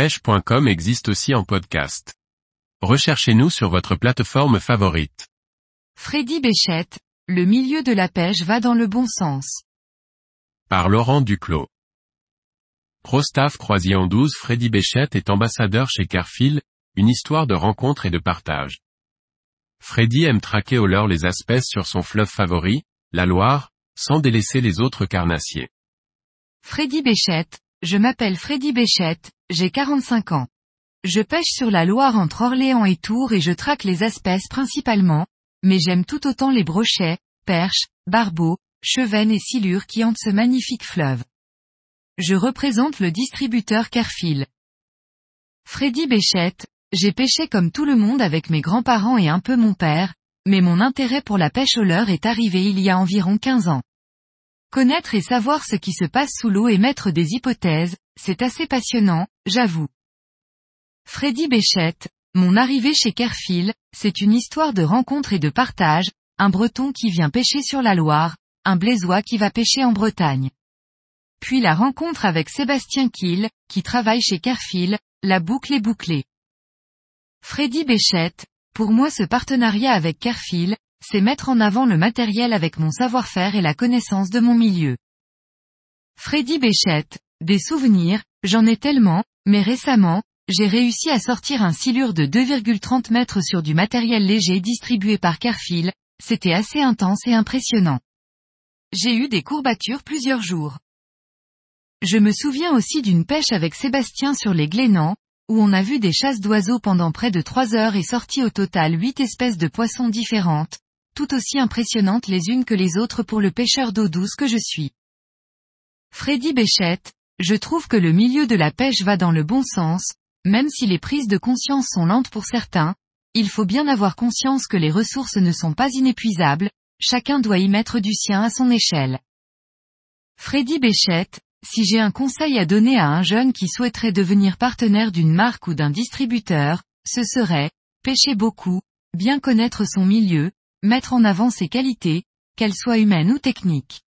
pêche.com existe aussi en podcast. Recherchez-nous sur votre plateforme favorite. Freddy Béchette, le milieu de la pêche va dans le bon sens. Par Laurent Duclos. Prostaff Croisillon 12 Freddy Béchette est ambassadeur chez Carfil, une histoire de rencontre et de partage. Freddy aime traquer au leurre les espèces sur son fleuve favori, la Loire, sans délaisser les autres carnassiers. Freddy Béchette, je m'appelle Freddy Béchette, j'ai 45 ans. Je pêche sur la Loire entre Orléans et Tours et je traque les espèces principalement, mais j'aime tout autant les brochets, perches, barbeaux, chevennes et silures qui hantent ce magnifique fleuve. Je représente le distributeur Carfil. Freddy Béchette, j'ai pêché comme tout le monde avec mes grands-parents et un peu mon père, mais mon intérêt pour la pêche au leurre est arrivé il y a environ 15 ans. Connaître et savoir ce qui se passe sous l'eau et mettre des hypothèses, c'est assez passionnant, j'avoue. Freddy Béchette, mon arrivée chez Kerfil, c'est une histoire de rencontre et de partage, un breton qui vient pêcher sur la Loire, un blésois qui va pêcher en Bretagne. Puis la rencontre avec Sébastien Kiel, qui travaille chez Kerfil, la boucle est bouclée. Freddy Béchette, pour moi ce partenariat avec Kerfil, c'est mettre en avant le matériel avec mon savoir-faire et la connaissance de mon milieu. Freddy Béchette, des souvenirs, j'en ai tellement, mais récemment, j'ai réussi à sortir un silure de 2,30 mètres sur du matériel léger distribué par Carfil, c'était assez intense et impressionnant. J'ai eu des courbatures plusieurs jours. Je me souviens aussi d'une pêche avec Sébastien sur les Glénans, où on a vu des chasses d'oiseaux pendant près de trois heures et sorti au total huit espèces de poissons différentes, aussi impressionnantes les unes que les autres pour le pêcheur d'eau douce que je suis. Freddy Béchette, je trouve que le milieu de la pêche va dans le bon sens, même si les prises de conscience sont lentes pour certains, il faut bien avoir conscience que les ressources ne sont pas inépuisables, chacun doit y mettre du sien à son échelle. Freddy Béchette, si j'ai un conseil à donner à un jeune qui souhaiterait devenir partenaire d'une marque ou d'un distributeur, ce serait, pêcher beaucoup, bien connaître son milieu, mettre en avant ses qualités, qu'elles soient humaines ou techniques.